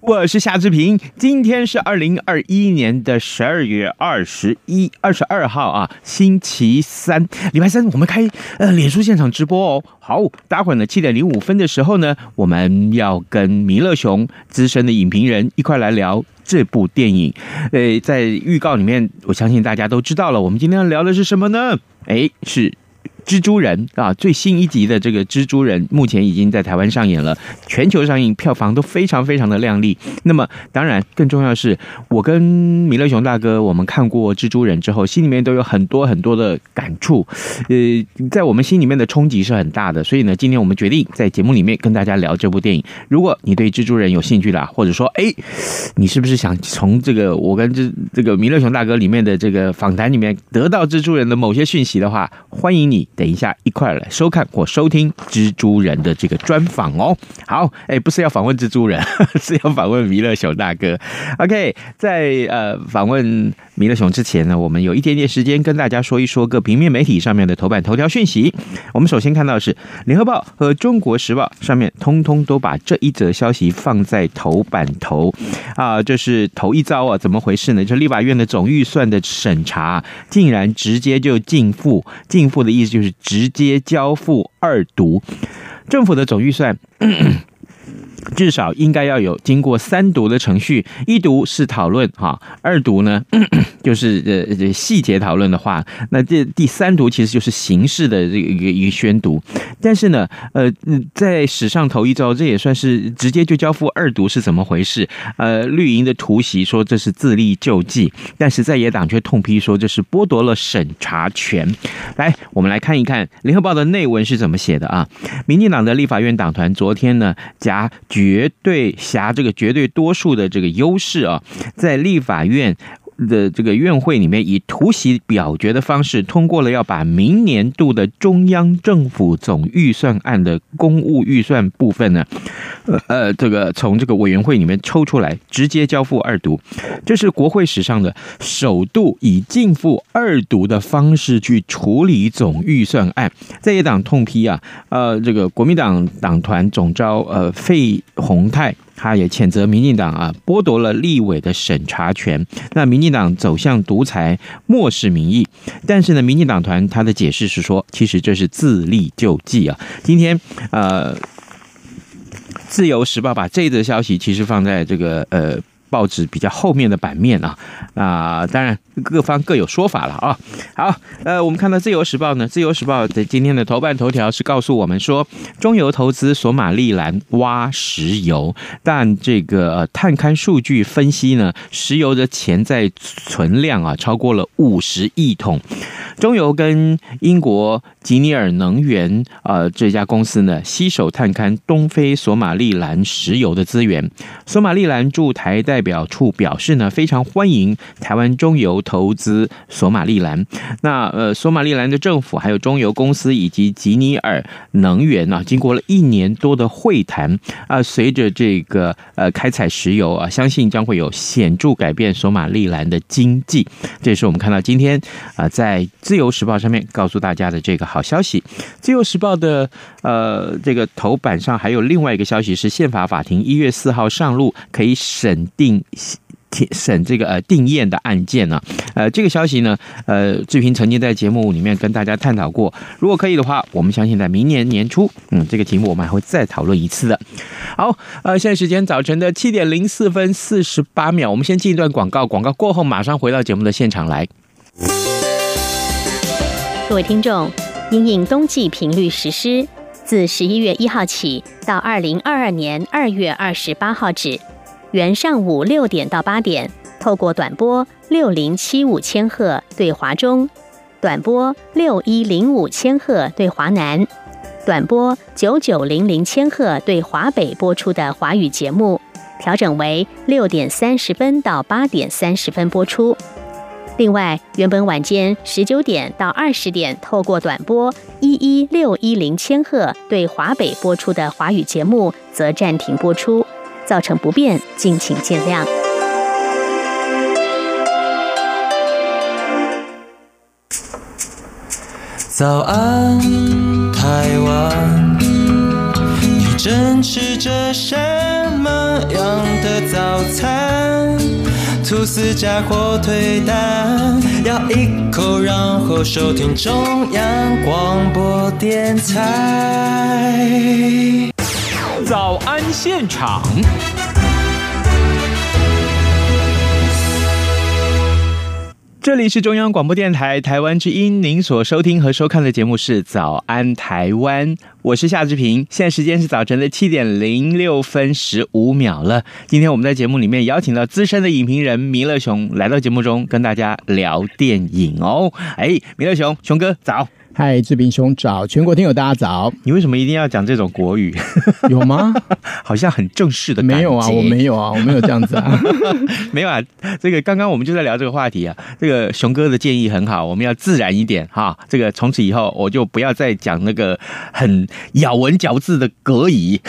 我是夏志平。今天是二零二一年的十二月二十一、二十二号啊，星期三，礼拜三，我们开呃脸书现场直播哦。好，待会儿呢七点零五分的时候呢，我们要跟弥勒熊资深的影评人一块来聊。这部电影，呃，在预告里面，我相信大家都知道了。我们今天要聊的是什么呢？诶，是。蜘蛛人啊，最新一集的这个蜘蛛人目前已经在台湾上演了，全球上映票房都非常非常的亮丽。那么，当然更重要的是，我跟米勒熊大哥，我们看过蜘蛛人之后，心里面都有很多很多的感触，呃，在我们心里面的冲击是很大的。所以呢，今天我们决定在节目里面跟大家聊这部电影。如果你对蜘蛛人有兴趣啦，或者说，哎，你是不是想从这个我跟这这个米勒熊大哥里面的这个访谈里面得到蜘蛛人的某些讯息的话，欢迎你。等一下，一块来收看或收听蜘蛛人的这个专访哦。好，哎，不是要访问蜘蛛人，是要访问弥勒小大哥。OK，在呃访问弥勒熊之前呢，我们有一点点时间跟大家说一说各平面媒体上面的头版头条讯息。我们首先看到的是《联合报》和《中国时报》上面通通都把这一则消息放在头版头啊，这是头一遭啊，怎么回事呢？就立法院的总预算的审查，竟然直接就进付，进付的意思就是。是直接交付二读，政府的总预算。至少应该要有经过三读的程序，一读是讨论哈，二读呢 就是呃这细节讨论的话，那这第三读其实就是形式的这个一个一个宣读。但是呢，呃，在史上头一遭，这也算是直接就交付二读是怎么回事？呃，绿营的突袭说这是自力救济，但是在野党却痛批说这是剥夺了审查权。来，我们来看一看《联合报》的内文是怎么写的啊？民进党的立法院党团昨天呢夹。绝对辖这个绝对多数的这个优势啊，在立法院。的这个院会里面以突袭表决的方式通过了，要把明年度的中央政府总预算案的公务预算部分呢，呃，这个从这个委员会里面抽出来，直接交付二读，这是国会史上的首度以径付二读的方式去处理总预算案。在野党痛批啊，呃，这个国民党党团总召呃费鸿泰。他也谴责民进党啊，剥夺了立委的审查权。那民进党走向独裁，漠视民意。但是呢，民进党团他的解释是说，其实这是自立救济啊。今天呃，《自由时报》把这则消息其实放在这个呃。报纸比较后面的版面啊，啊，当然各方各有说法了啊。好，呃，我们看到《自由时报》呢，《自由时报》的今天的头版头条是告诉我们说，中油投资索马利兰挖石油，但这个探勘数据分析呢，石油的潜在存量啊，超过了五十亿桶。中油跟英国吉尼尔能源啊这家公司呢，携手探勘东非索马利兰石油的资源。索马利兰驻台代表处表示呢，非常欢迎台湾中油投资索马利兰。那呃，索马利兰的政府还有中油公司以及吉尼尔能源啊，经过了一年多的会谈啊，随着这个呃开采石油啊，相信将会有显著改变索马利兰的经济。这也是我们看到今天啊在。自由时报上面告诉大家的这个好消息，自由时报的呃这个头版上还有另外一个消息是，宪法法庭一月四号上路，可以审定定审这个呃定验的案件呢。呃，这个消息呢，呃，志平曾经在节目里面跟大家探讨过，如果可以的话，我们相信在明年年初，嗯，这个题目我们还会再讨论一次的。好，呃，现在时间早晨的七点零四分四十八秒，我们先进一段广告，广告过后马上回到节目的现场来。各位听众，因应冬季频率实施，自十一月一号起到二零二二年二月二十八号止，原上午六点到八点，透过短波六零七五千赫对华中，短波六一零五千赫对华南，短波九九零零千赫对华北播出的华语节目，调整为六点三十分到八点三十分播出。另外，原本晚间十九点到二十点透过短波一一六一零千赫对华北播出的华语节目，则暂停播出，造成不便，敬请见谅。早安，台湾，你正吃着什么样的早餐？吐司加火腿蛋，咬一口，然后收听中央广播电台。早安现场。这里是中央广播电台台湾之音，您所收听和收看的节目是《早安台湾》，我是夏志平。现在时间是早晨的七点零六分十五秒了。今天我们在节目里面邀请到资深的影评人弥勒熊来到节目中，跟大家聊电影哦。哎，弥勒熊，熊哥早。嗨，志平兄早，全国听友大家早。你为什么一定要讲这种国语？有吗？好像很正式的感觉。没有啊，我没有啊，我没有这样子啊。没有啊，这个刚刚我们就在聊这个话题啊。这个熊哥的建议很好，我们要自然一点哈。这个从此以后我就不要再讲那个很咬文嚼字的国语，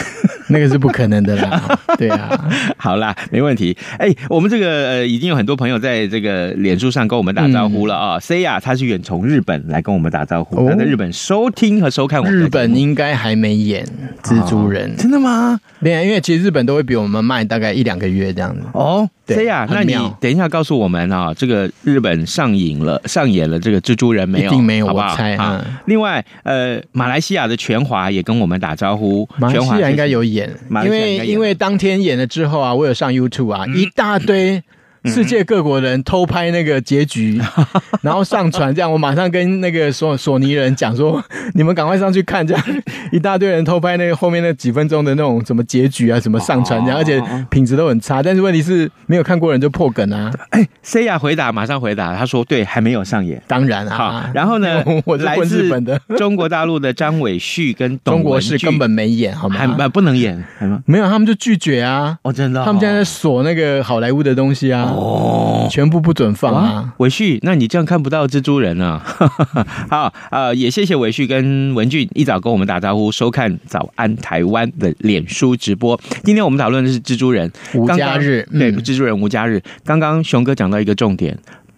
那个是不可能的啦。对啊，好啦，没问题。哎，我们这个呃已经有很多朋友在这个脸书上跟我们打招呼了啊。C 呀，他是远从日本来跟我们打招呼。我在日本收听和收看我们，日本应该还没演蜘蛛人，哦，真的吗？对啊，因为其实日本都会比我们慢大概一两个月这样子。哦，对呀，那你等一下告诉我们啊，这个日本上映了上演了这个蜘蛛人没有？一定没有，好不好？我猜啊。另外，呃，马来西亚的全华也跟我们打招呼，马来西亚应该有演，因为因为当天演了之后啊，我有上 YouTube 啊，一大堆。世界各国人偷拍那个结局，然后上传，这样我马上跟那个索索尼人讲说，你们赶快上去看，这样一大堆人偷拍那个后面那几分钟的那种什么结局啊，什么上传，这样而且品质都很差。但是问题是没有看过人就破梗啊。哎，C 亚回答马上回答，他说对，还没有上演，当然啊。好，然后呢，我是问日本的，中国大陆的张伟旭跟董中国是根本没演，好吗？还不能演，没有，他们就拒绝啊。哦，真的，他们现在在锁那个好莱坞的东西啊。哦。全部不准放啊！伟旭，那你这样看不到蜘蛛人啊？好，呃，也谢谢伟旭跟文俊一早跟我们打招呼，收看早安台湾的脸书直播。今天我们讨论的是蜘蛛人无家日，刚刚对，蜘蛛人无家日。刚刚熊哥讲到一个重点。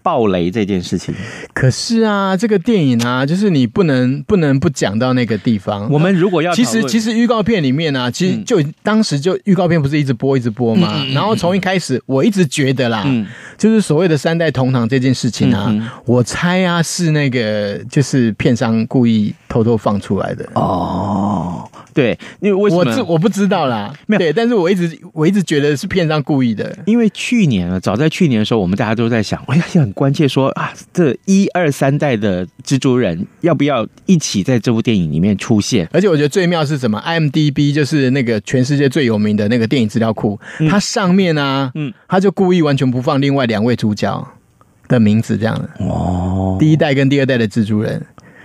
爆雷这件事情，可是啊，这个电影啊，就是你不能不能不讲到那个地方。我们如果要，其实其实预告片里面啊，其实就、嗯、当时就预告片不是一直播一直播嘛，嗯、然后从一开始我一直觉得啦，嗯、就是所谓的三代同堂这件事情啊，嗯、我猜啊是那个就是片商故意偷偷放出来的。哦。对，因为为什么？我知我不知道啦，没有。对，但是我一直我一直觉得是片商故意的，因为去年啊，早在去年的时候，我们大家都在想，哎呀，很关切说啊，这一二三代的蜘蛛人要不要一起在这部电影里面出现？而且我觉得最妙是什么？IMDB 就是那个全世界最有名的那个电影资料库，嗯、它上面啊，嗯，他就故意完全不放另外两位主角的名字，这样。的哦，第一代跟第二代的蜘蛛人。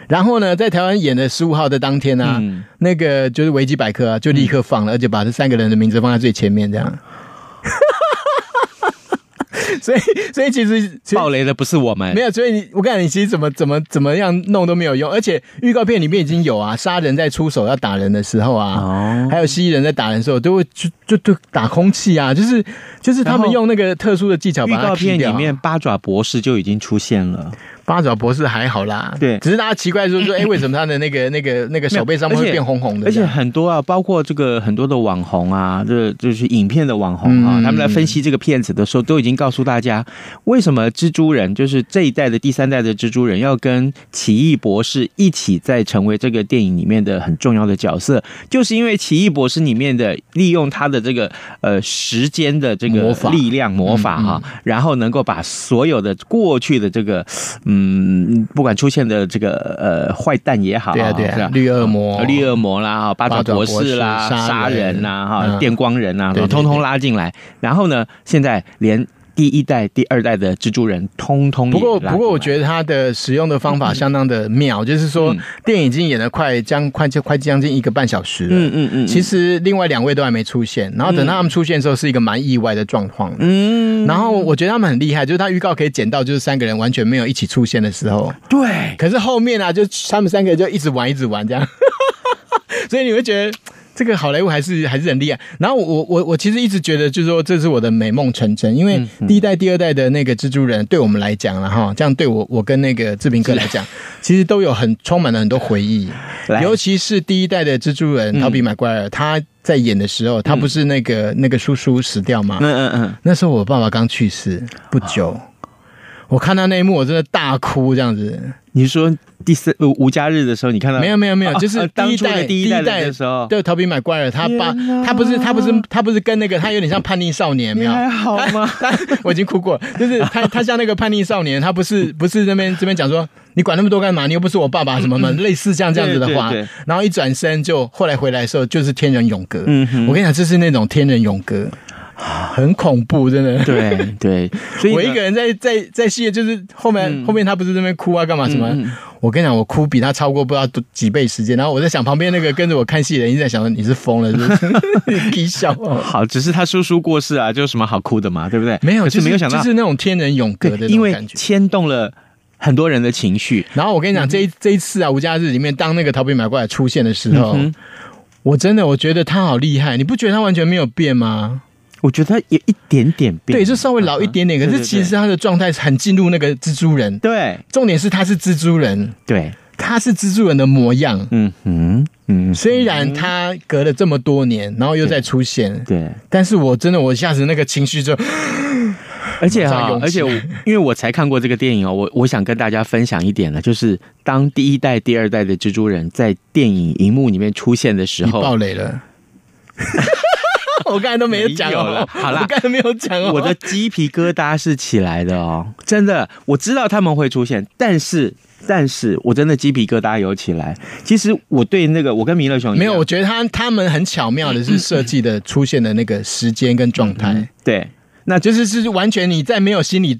然后呢，在台湾演的十五号的当天呢、啊，嗯、那个就是维基百科啊，就立刻放了，嗯、而且把这三个人的名字放在最前面，这样。所以，所以其实爆雷的不是我们，没有。所以你，我告诉你，其实怎么怎么怎么样弄都没有用。而且预告片里面已经有啊，杀人在出手要打人的时候啊，哦、还有蜥蜴人在打人的时候，都会就就就打空气啊，就是就是他们用那个特殊的技巧把它。预告片里面八爪博士就已经出现了。八爪博士还好啦，对，只是大家奇怪就是说，哎、欸，为什么他的那个、那个、那个手背上面会变红红的？而且很多啊，包括这个很多的网红啊，这就是影片的网红啊，嗯、他们来分析这个片子的时候，都已经告诉大家，为什么蜘蛛人就是这一代的第三代的蜘蛛人要跟奇异博士一起再成为这个电影里面的很重要的角色，就是因为奇异博士里面的利用他的这个呃时间的这个力量魔法哈、啊，嗯嗯、然后能够把所有的过去的这个。嗯，不管出现的这个呃坏蛋也好，对啊对啊，绿恶魔、绿恶魔啦，哈，八爪博士啦，杀人。呐，哈，电光人呐，通通拉进来。然后呢，现在连第一代、第二代的蜘蛛人通通。不过，不过，我觉得他的使用的方法相当的妙，嗯、就是说，电影已经演了快将快就快将近一个半小时了。嗯嗯嗯。其实另外两位都还没出现，然后等到他们出现的时候，是一个蛮意外的状况。嗯。然后我觉得他们很厉害，就是他预告可以剪到，就是三个人完全没有一起出现的时候。对。可是后面啊，就他们三个人就一直玩，一直玩这样。所以你会觉得。这个好莱坞还是还是很厉害。然后我我我其实一直觉得，就是说这是我的美梦成真，因为第一代、第二代的那个蜘蛛人，对我们来讲了哈，这样对我我跟那个志平哥来讲，其实都有很充满了很多回忆。尤其是第一代的蜘蛛人，陶比麦奎尔，他在演的时候，他不是那个那个叔叔死掉吗？嗯嗯嗯。那时候我爸爸刚去世不久，我看到那一幕，我真的大哭，这样子。你说？第四无家日的时候，你看到没有？没有没有，就是第一代第一代的时候，对，陶比麦奎尔他爸，他不是他不是他不是跟那个他有点像叛逆少年，没有？还好吗？我已经哭过，就是他 他像那个叛逆少年，他不是不是那边这边讲说你管那么多干嘛？你又不是我爸爸什么什么，类似像这样子的话，然后一转身就后来回来的时候就是天人永隔。嗯，我跟你讲，这是那种天人永隔。很恐怖，真的。对对，所以我一个人在在在戏，就是后面、嗯、后面他不是在那边哭啊，干嘛什么？嗯、我跟你讲，我哭比他超过不知道多几倍时间。然后我在想，旁边那个跟着我看戏的人一直在想说，你是疯了，是不是？你笑。好，只是他叔叔过世啊，就有什么好哭的嘛，对不对？没有，就是没有想到，就是那种天人永隔的那种感觉，牵动了很多人的情绪。然后我跟你讲，这一这一次啊，无家日里面，当那个陶比麦奎尔出现的时候，嗯、我真的我觉得他好厉害，你不觉得他完全没有变吗？我觉得他有一点点变，对，就稍微老一点点。可是其实他的状态很进入那个蜘蛛人。对，重点是他是蜘蛛人，对，他是蜘蛛人的模样。嗯嗯嗯。虽然他隔了这么多年，然后又再出现，对，但是我真的，我一下子那个情绪就，而且哈，而且我因为我才看过这个电影哦，我我想跟大家分享一点呢，就是当第一代、第二代的蜘蛛人在电影荧幕里面出现的时候，爆雷了。我刚才都没有讲了，好了，我刚才没有讲哦。我的鸡皮疙瘩是起来的哦，真的，我知道他们会出现，但是，但是我真的鸡皮疙瘩有起来。其实我对那个，我跟弥勒熊没有，我觉得他他们很巧妙的是设计的出现的那个时间跟状态，嗯嗯、对，那就是是完全你在没有心理。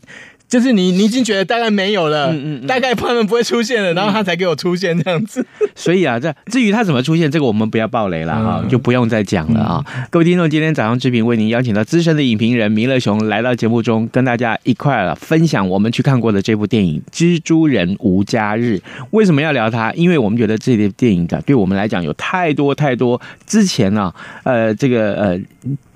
就是你，你已经觉得大概没有了，嗯嗯嗯、大概他们不会出现了，然后他才给我出现这样子。嗯、所以啊，这至于他怎么出现，这个我们不要爆雷了哈，嗯、就不用再讲了啊。嗯、各位听众，今天早上之平为您邀请到资深的影评人弥勒熊来到节目中，跟大家一块了分享我们去看过的这部电影《蜘蛛人无家日》。为什么要聊他？因为我们觉得这部电影的对我们来讲有太多太多之前呢、啊，呃，这个呃。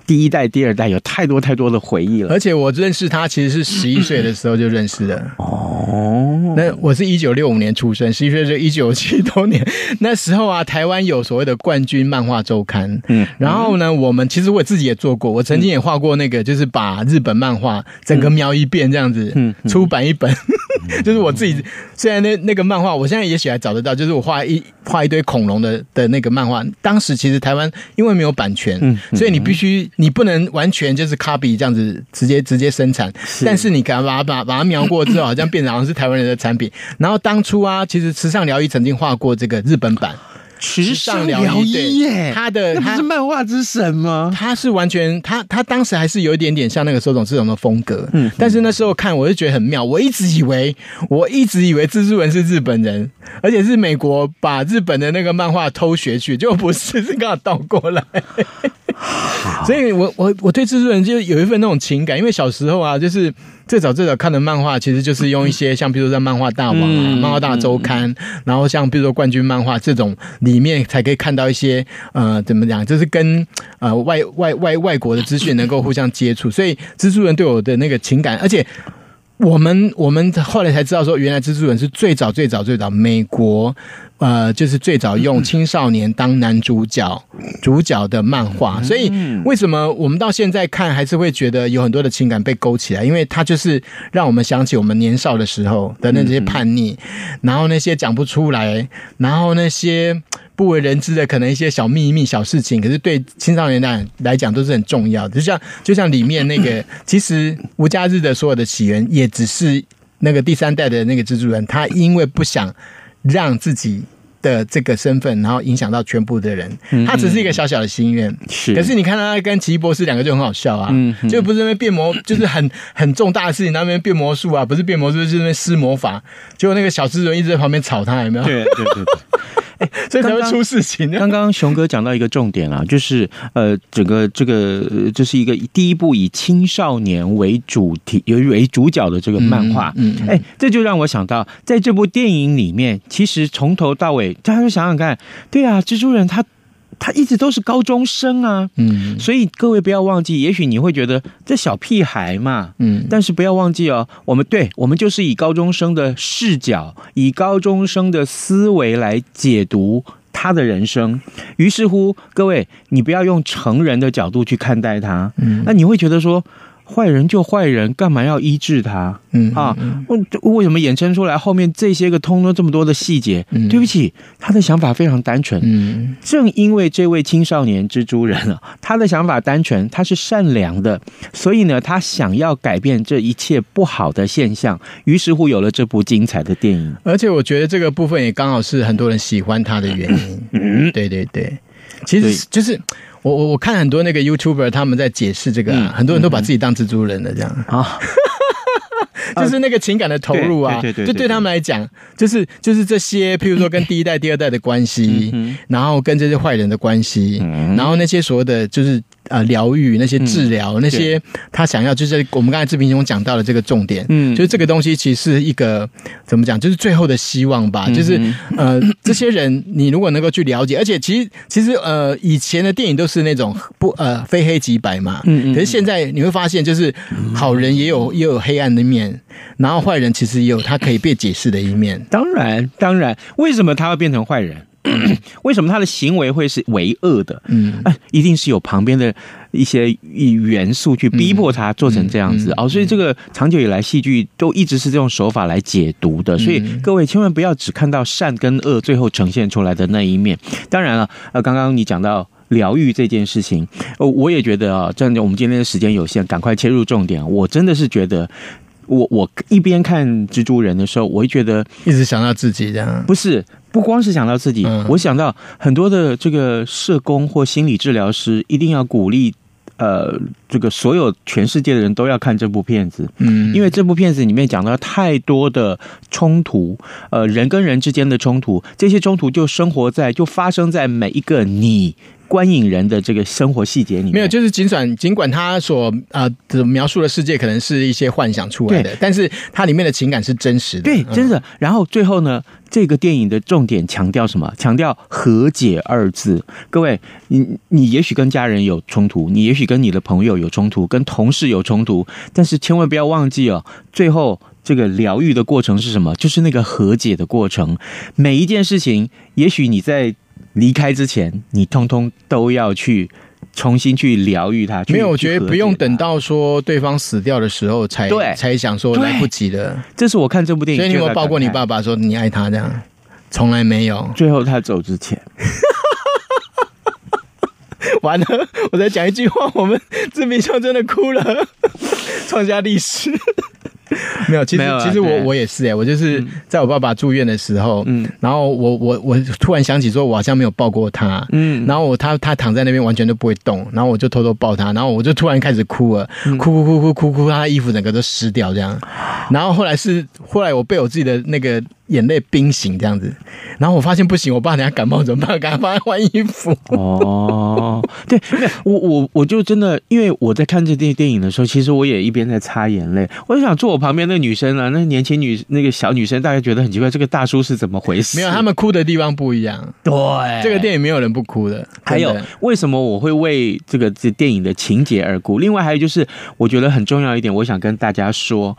第一代、第二代有太多太多的回忆了，而且我认识他其实是十一岁的时候就认识的。哦，那我是一九六五年出生，十一岁就一九七多年。那时候啊，台湾有所谓的冠军漫画周刊，嗯，然后呢，我们其实我自己也做过，我曾经也画过那个，就是把日本漫画整个描一遍这样子，嗯，出版一本。就是我自己，虽然那那个漫画，我现在也许还找得到。就是我画一画一堆恐龙的的那个漫画，当时其实台湾因为没有版权，嗯，所以你必须你不能完全就是 copy 这样子直接直接生产，是但是你敢把它把把它描过之后，好像变成好像是台湾人的产品。然后当初啊，其实时尚疗愈曾经画过这个日本版。池上辽一耶，他的他不是漫画之神吗？他是完全他他当时还是有一点点像那个手冢治虫的风格，嗯，但是那时候看我就觉得很妙，我一直以为我一直以为蜘蛛人是日本人，而且是美国把日本的那个漫画偷学去，就不是是刚好倒过来，所以我我我对蜘蛛人就有一份那种情感，因为小时候啊，就是。最早最早看的漫画，其实就是用一些像，比如说在漫画大王啊、嗯、漫画大周刊，嗯、然后像比如说冠军漫画这种里面，才可以看到一些呃，怎么讲，就是跟呃外外外外国的资讯能够互相接触，所以蜘蛛人对我的那个情感，而且我们我们后来才知道说，原来蜘蛛人是最早最早最早美国。呃，就是最早用青少年当男主角主角的漫画，所以为什么我们到现在看还是会觉得有很多的情感被勾起来？因为它就是让我们想起我们年少的时候的那些叛逆，然后那些讲不出来，然后那些不为人知的可能一些小秘密、小事情，可是对青少年来来讲都是很重要的。就像就像里面那个，其实无家日的所有的起源也只是那个第三代的那个蜘蛛人，他因为不想。让自己的这个身份，然后影响到全部的人。他只是一个小小的心愿，是。可是你看他跟奇异博士两个就很好笑啊，嗯，就不是因为变魔，就是很很重大的事情，那边变魔术啊，不是变魔术，就是那边施魔法。结果那个小蜘蛛一直在旁边吵他，有没有？对对对。哎，所以才会出事情。刚刚熊哥讲到一个重点啊，就是呃，整个这个这是一个第一部以青少年为主题、有为主角的这个漫画。嗯，哎，这就让我想到，在这部电影里面，其实从头到尾，大家就想想看，对啊，蜘蛛人他。他一直都是高中生啊，嗯，所以各位不要忘记，也许你会觉得这小屁孩嘛，嗯，但是不要忘记哦，我们对，我们就是以高中生的视角，以高中生的思维来解读他的人生。于是乎，各位，你不要用成人的角度去看待他，嗯，那你会觉得说。坏人就坏人，干嘛要医治他？嗯啊，为为什么衍生出来后面这些个通通这么多的细节？嗯，对不起，他的想法非常单纯。嗯，正因为这位青少年蜘蛛人啊，他的想法单纯，他是善良的，所以呢，他想要改变这一切不好的现象，于是乎有了这部精彩的电影。而且我觉得这个部分也刚好是很多人喜欢他的原因。嗯，对对对，其实就是。我我我看很多那个 YouTuber 他们在解释这个、啊，嗯、很多人都把自己当蜘蛛人了，这样。啊，就是那个情感的投入啊，对对对，就对他们来讲，就是就是这些，譬如说跟第一代、第二代的关系，嗯、然后跟这些坏人的关系，嗯、然后那些所谓的就是。呃，疗愈那些治疗、嗯、那些，他想要就是我们刚才志平兄讲到的这个重点，嗯，就是这个东西其实是一个怎么讲，就是最后的希望吧。嗯、就是呃，这些人你如果能够去了解，而且其实其实呃，以前的电影都是那种不呃非黑即白嘛，嗯嗯，可是现在你会发现，就是好人也有也有黑暗的面，然后坏人其实也有他可以被解释的一面。当然，当然，为什么他会变成坏人？为什么他的行为会是为恶的？嗯，哎，一定是有旁边的一些元素去逼迫他做成这样子哦。所以这个长久以来戏剧都一直是这种手法来解读的。所以各位千万不要只看到善跟恶最后呈现出来的那一面。当然了，呃，刚刚你讲到疗愈这件事情，哦，我也觉得啊，这样我们今天的时间有限，赶快切入重点。我真的是觉得。我我一边看蜘蛛人的时候，我会觉得一直想到自己这样，不是不光是想到自己，嗯、我想到很多的这个社工或心理治疗师一定要鼓励，呃，这个所有全世界的人都要看这部片子，嗯，因为这部片子里面讲到太多的冲突，呃，人跟人之间的冲突，这些冲突就生活在就发生在每一个你。观影人的这个生活细节里面没有，就是尽管尽管他所呃、描述的世界可能是一些幻想出来的，但是它里面的情感是真实的，对，真的。然后最后呢，这个电影的重点强调什么？强调和解二字。各位，你你也许跟家人有冲突，你也许跟你的朋友有冲突，跟同事有冲突，但是千万不要忘记哦，最后这个疗愈的过程是什么？就是那个和解的过程。每一件事情，也许你在。离开之前，你通通都要去重新去疗愈他。没有，我觉得不用等到说对方死掉的时候才对才想说来不及了。这是我看这部电影，所以你有没有抱过你爸爸说你爱他这样？从来没有。最后他走之前，完了，我再讲一句话，我们志明兄真的哭了，创下历史。没有，其实、啊、其实我我也是哎，我就是在我爸爸住院的时候，嗯，然后我我我突然想起说，我好像没有抱过他，嗯，然后我他他躺在那边完全都不会动，然后我就偷偷抱他，然后我就突然开始哭了，哭哭哭哭哭哭，他的衣服整个都湿掉这样，然后后来是后来我被我自己的那个。眼泪冰醒这样子，然后我发现不行，我爸等下感冒怎么办？赶快帮他换衣服。哦，对，我我我就真的，因为我在看这电电影的时候，其实我也一边在擦眼泪。我就想坐我旁边那个女生啊，那年轻女那个小女生，大家觉得很奇怪，这个大叔是怎么回事？没有，他们哭的地方不一样。对，这个电影没有人不哭的。还有，为什么我会为这个这电影的情节而哭？另外还有就是，我觉得很重要一点，我想跟大家说。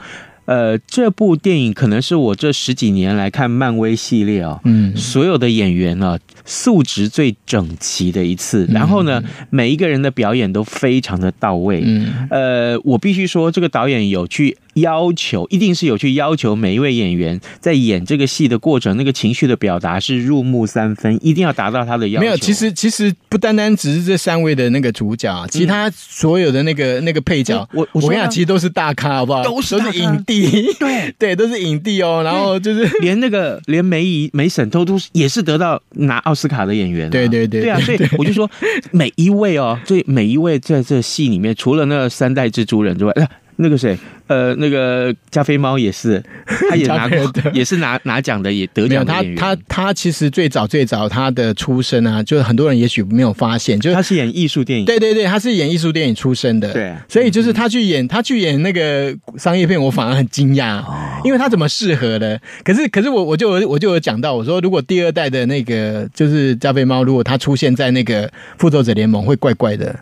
呃，这部电影可能是我这十几年来看漫威系列啊、哦，嗯，所有的演员呢、啊、素质最整齐的一次。然后呢，每一个人的表演都非常的到位。嗯，呃，我必须说，这个导演有去要求，一定是有去要求每一位演员在演这个戏的过程，那个情绪的表达是入木三分，一定要达到他的要求。没有，其实其实不单单只是这三位的那个主角，其他所有的那个那个配角，我我跟你讲，其实都是大咖，好不好？都是都是影帝，对 对，都是影帝哦。然后就是连那个连梅姨梅婶都都是也是得到拿奥斯卡的演员，啊，对对对，对啊。所以我就说每一位哦，这每一位在这戏里面，除了那三代蜘蛛人之外，那个谁，呃，那个加菲猫也是，他也拿过，也是拿拿奖的，也得奖。他他他其实最早最早他的出身啊，就是很多人也许没有发现，就是他是演艺术电影。对对对，他是演艺术电影出身的。对，所以就是他去演他去演那个商业片，我反而很惊讶，因为他怎么适合的？可是可是我我就我就有讲到，我说如果第二代的那个就是加菲猫，如果他出现在那个复仇者联盟，会怪怪的，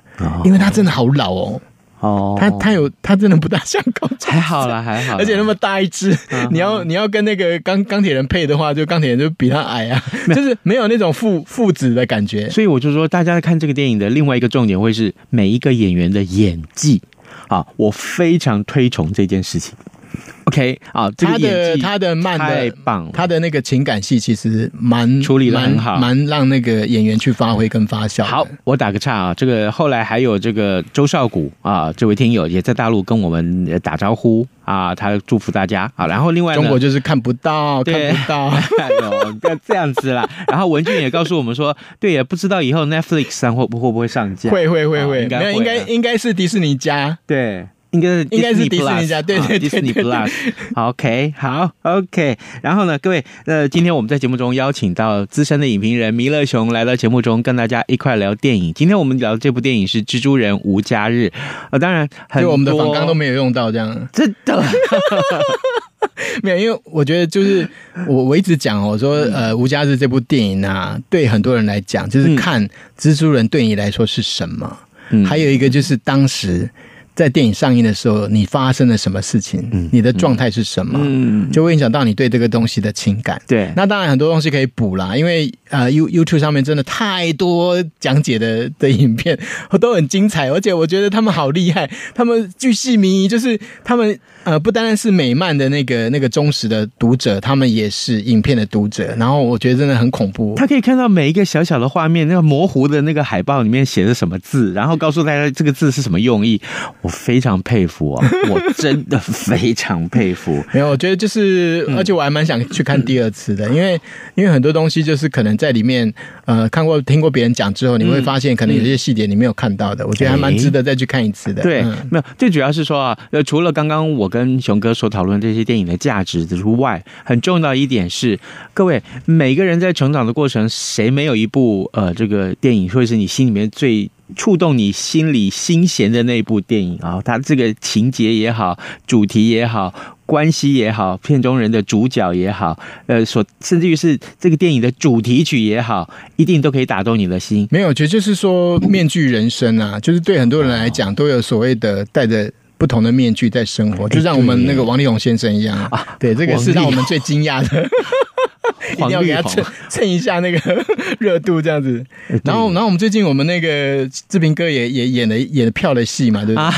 因为他真的好老哦。哦，他他有他真的不大像高中还好啦，还好，而且那么大一只，你要你要跟那个钢钢铁人配的话，就钢铁人就比他矮啊，就是没有那种父父子的感觉。所以我就说，大家看这个电影的另外一个重点会是每一个演员的演技。啊，我非常推崇这件事情。OK 啊，这个、他的他的慢的太棒，他的那个情感戏其实蛮处理的很好，蛮让那个演员去发挥跟发酵。好，我打个岔啊，这个后来还有这个周少谷啊，这位听友也在大陆跟我们打招呼啊，他祝福大家啊。然后另外中国就是看不到，看不到，不要这样子啦。然后文俊也告诉我们说，对，也不知道以后 Netflix 上会不会不会上架，会会会会，应该应该应该是迪士尼家，对。应该是应该是迪士尼家，对对迪士尼 Plus。OK，好，OK。然后呢，各位，呃，今天我们在节目中邀请到资深的影评人弥勒熊来到节目中，跟大家一块聊电影。今天我们聊的这部电影是《蜘蛛人无家日》。呃，当然，很多我们的访纲都没有用到这样，真的 没有，因为我觉得就是我我一直讲我说呃，《无家日》这部电影啊，对很多人来讲，就是看蜘蛛人对你来说是什么。嗯，还有一个就是当时。在电影上映的时候，你发生了什么事情？嗯、你的状态是什么？嗯，就会影响到你对这个东西的情感。对，那当然很多东西可以补啦，因为呃，You YouTube 上面真的太多讲解的的影片，都很精彩，而且我觉得他们好厉害，他们巨细靡遗，就是他们呃，不单单是美漫的那个那个忠实的读者，他们也是影片的读者。然后我觉得真的很恐怖，他可以看到每一个小小的画面，那个模糊的那个海报里面写着什么字，然后告诉大家这个字是什么用意。我非常佩服啊，我真的非常佩服。没有，我觉得就是，而且我还蛮想去看第二次的，因为因为很多东西就是可能在里面，呃，看过听过别人讲之后，你会发现可能有些细节你没有看到的，我觉得还蛮值得再去看一次的。对，没有，最主要是说啊，呃，除了刚刚我跟熊哥所讨论这些电影的价值之外，很重要一点是，各位每个人在成长的过程，谁没有一部呃这个电影，或者是你心里面最。触动你心里心弦的那部电影啊，它这个情节也好，主题也好，关系也好，片中人的主角也好，呃，所甚至于是这个电影的主题曲也好，一定都可以打动你的心。没有，我觉得就是说面具人生啊，就是对很多人来讲都有所谓的戴着不同的面具在生活，就像我们那个王力宏先生一样啊。对，这个是让我们最惊讶的。一定要给他蹭 蹭一下那个 热度，这样子。然后，然后我们最近我们那个志平哥也也演了演了票的戏嘛，对不对？啊、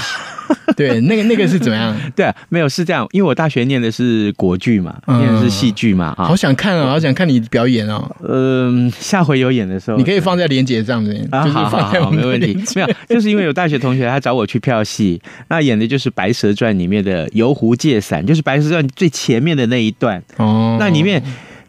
对，那个那个是怎么样？对、啊，没有是这样，因为我大学念的是国剧嘛，嗯、念的是戏剧嘛，好想看啊，好想看你表演哦。嗯，下回有演的时候，你可以放在连结上面，啊、就是放在我们没问题。没有，就是因为有大学同学他找我去票戏，那演的就是《白蛇传》里面的游湖借伞，就是《白蛇传》最前面的那一段哦，那里面。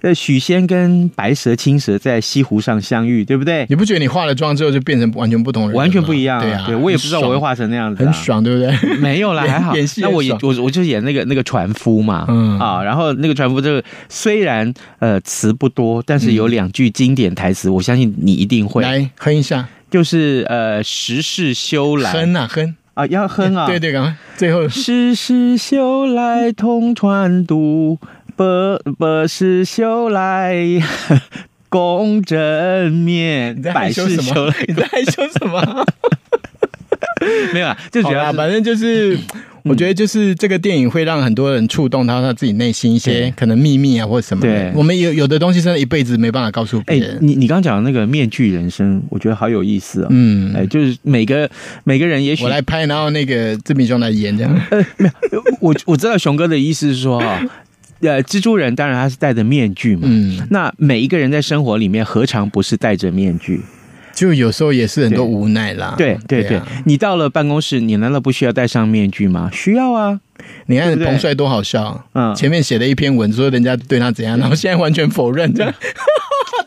呃，许仙跟白蛇、青蛇在西湖上相遇，对不对？你不觉得你化了妆之后就变成完全不同人？完全不一样，对啊，对，我也不知道我会化成那样子，很爽，对不对？没有啦，还好。演戏，那我演我我就演那个那个船夫嘛，嗯啊，然后那个船夫这个虽然呃词不多，但是有两句经典台词，我相信你一定会来哼一下，就是呃实事修来哼啊哼啊要哼啊，对对，赶快最后实事修来同船渡。不不是修来共枕眠，百世修来，你在害羞什么？没有啊，就觉得反正就是。我觉得就是这个电影会让很多人触动到他自己内心一些可能秘密啊，或者什么。对，我们有有的东西真的一辈子没办法告诉别人。哎，你你刚刚讲的那个面具人生，我觉得好有意思啊。嗯，哎，就是每个每个人也许我来拍，然后那个志明兄来演这样。呃，没有，我我知道熊哥的意思是说啊，呃，蜘蛛人当然他是戴着面具嘛。嗯，那每一个人在生活里面何尝不是戴着面具？就有时候也是很多无奈啦。对对对，对啊，你到了办公室，你难道不需要戴上面具吗？需要啊。你看彭帅多好笑，嗯，前面写了一篇文说人家对他怎样，然后现在完全否认这样。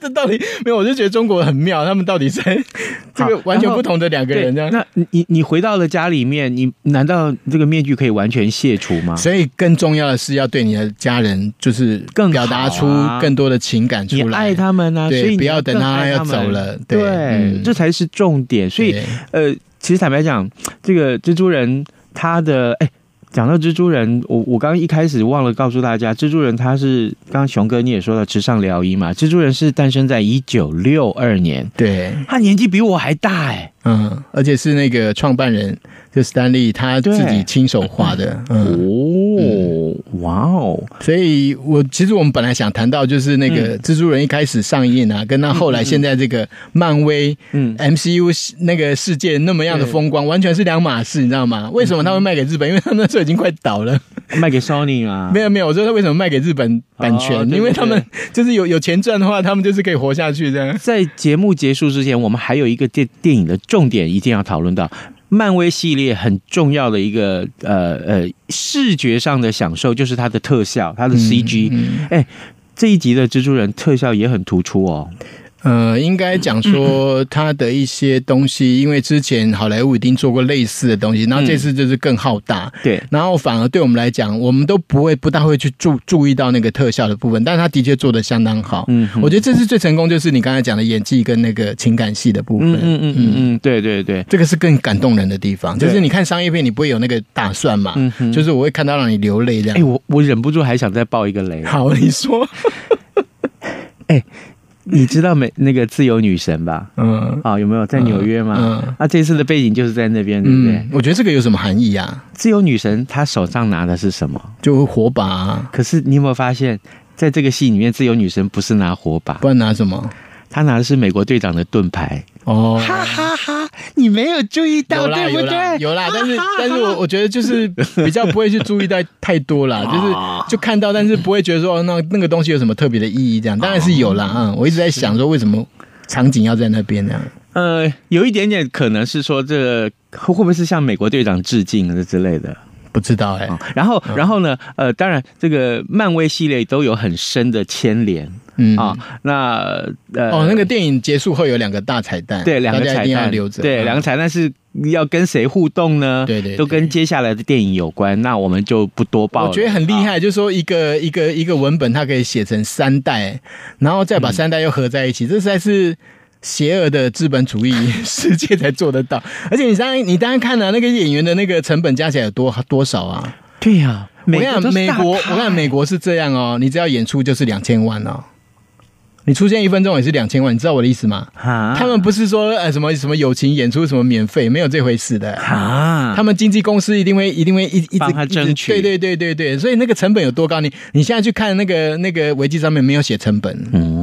这到底没有？我就觉得中国很妙，他们到底在 这个完全不同的两个人这样。那你你回到了家里面，你难道这个面具可以完全卸除吗？所以更重要的是要对你的家人，就是更表达出更多的情感出来，你爱他们啊，所以不要等他要走了，对，嗯，这才是重点。所以呃，其实坦白讲，这个蜘蛛人他的哎。讲到蜘蛛人，我我刚刚一开始忘了告诉大家，蜘蛛人他是刚刚熊哥你也说到，池上辽一嘛，蜘蛛人是诞生在一九六二年，对，他年纪比我还大哎、欸，嗯，而且是那个创办人。就史丹利他自己亲手画的，嗯，哦，哇哦！所以我其实我们本来想谈到就是那个蜘蛛人一开始上映啊，跟他后来现在这个漫威，嗯，MCU 那个世界那么样的风光，完全是两码事，你知道吗？为什么他会卖给日本？因为他们那时候已经快倒了，卖给 Sony 啊？没有没有，我说他为什么卖给日本版权？因为他们就是有有钱赚的话，他们就是可以活下去这样。在节目结束之前，我们还有一个电电影的重点一定要讨论到。漫威系列很重要的一个呃呃视觉上的享受就是它的特效，它的 CG。哎、嗯嗯欸，这一集的蜘蛛人特效也很突出哦。呃，应该讲说他的一些东西，因为之前好莱坞已经做过类似的东西，然后这次就是更浩大，对，然后反而对我们来讲，我们都不会不大会去注注意到那个特效的部分，但是他的确做的相当好，嗯，我觉得这次最成功就是你刚才讲的演技跟那个情感戏的部分，嗯嗯嗯嗯嗯，对对对，这个是更感动人的地方，就是你看商业片，你不会有那个打算嘛，嗯，就是我会看到让你流泪这样，哎，我我忍不住还想再爆一个雷，好，你说，哎。你知道美那个自由女神吧？嗯，啊，有没有在纽约吗？嗯，那、啊、这次的背景就是在那边，对不对？我觉得这个有什么含义啊？自由女神她手上拿的是什么？就火把、啊。可是你有没有发现，在这个戏里面，自由女神不是拿火把，不然拿什么？她拿的是美国队长的盾牌。哦，哈哈哈！你没有注意到，对不对？有啦，但是但是我我觉得就是比较不会去注意到太多啦，就是就看到，但是不会觉得说那那个东西有什么特别的意义，这样当然是有啦。嗯，我一直在想说为什么场景要在那边呢？呃，有一点点可能是说这个会不会是向美国队长致敬这之类的。不知道哎、欸，然后，然后呢？呃，当然，这个漫威系列都有很深的牵连，嗯啊，那呃，哦，那个电影结束后有两个大彩蛋，对，两个彩蛋要留着，对，两个彩蛋是要跟谁互动呢？对，对对，都跟接下来的电影有关，那我们就不多报了。我觉得很厉害，就是说一个一个一个文本，它可以写成三代，然后再把三代又合在一起，嗯、这实在是。邪恶的资本主义 世界才做得到，而且你当然你当然看了、啊、那个演员的那个成本加起来有多多少啊？对呀、啊，我看美国，我看美国是这样哦，你只要演出就是两千万哦，你出现一分钟也是两千万，你知道我的意思吗？啊，他们不是说呃什么什么友情演出什么免费，没有这回事的啊，他们经纪公司一定会一定会一一直争取，对对对对对，所以那个成本有多高？你你现在去看那个那个维基上面没有写成本，嗯。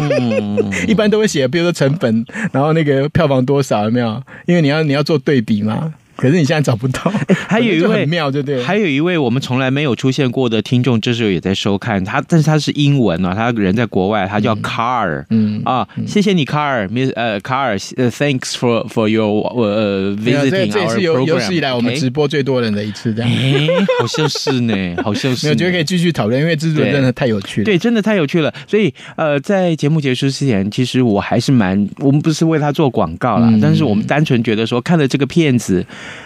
嗯 一般都会写，比如说成本，然后那个票房多少有没有？因为你要你要做对比嘛。可是你现在找不到，欸、还有一位很妙，对不对？还有一位我们从来没有出现过的听众，这时候也在收看他，但是他是英文啊，他人在国外，他叫 Car，嗯啊，谢谢你，Car，Miss 呃 Car，Thanks for for your 呃 visiting our program。这是有有史以来我们直播最多人的一次，这样。哎，好像是呢，好像是。我觉得可以继续讨论，因为制作真的太有趣了。对，真的太有趣了。所以呃，在节目结束之前，其实我还是蛮，我们不是为他做广告啦，嗯、但是我们单纯觉得说，看了这个片子。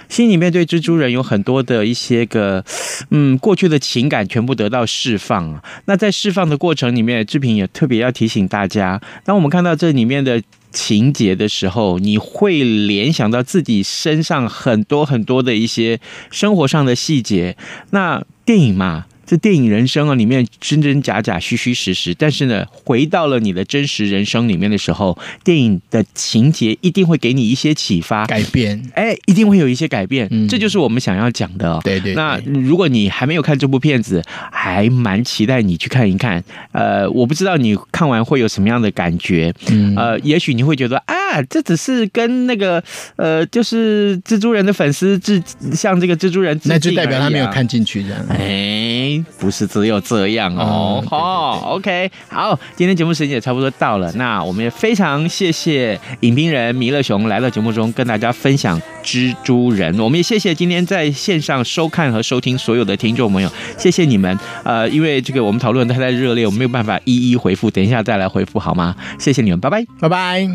心里面对蜘蛛人有很多的一些个，嗯，过去的情感全部得到释放。那在释放的过程里面，志平也特别要提醒大家，当我们看到这里面的情节的时候，你会联想到自己身上很多很多的一些生活上的细节。那电影嘛。这电影人生啊里面真真假假、虚虚实实，但是呢，回到了你的真实人生里面的时候，电影的情节一定会给你一些启发、改变，哎，一定会有一些改变，嗯，这就是我们想要讲的。对对，对。那如果你还没有看这部片子，还蛮期待你去看一看。呃，我不知道你看完会有什么样的感觉。嗯，呃，也许你会觉得啊，这只是跟那个呃，就是蜘蛛人的粉丝致像这个蜘蛛人，那就代表他没有看进去这样。哎，不是只有这样哦。好，OK，好，今天节目时间也差不多到了，那我们也非常谢谢影评人弥勒熊来到节目中跟大家分享蜘蛛人。我们也谢谢今天在线上收看和收听所有的听众朋友，谢谢你们。呃，因为这个我们讨论太太热烈，我们没有办法一一回复，等一下再来回复好吗？谢谢你们，拜拜，拜拜。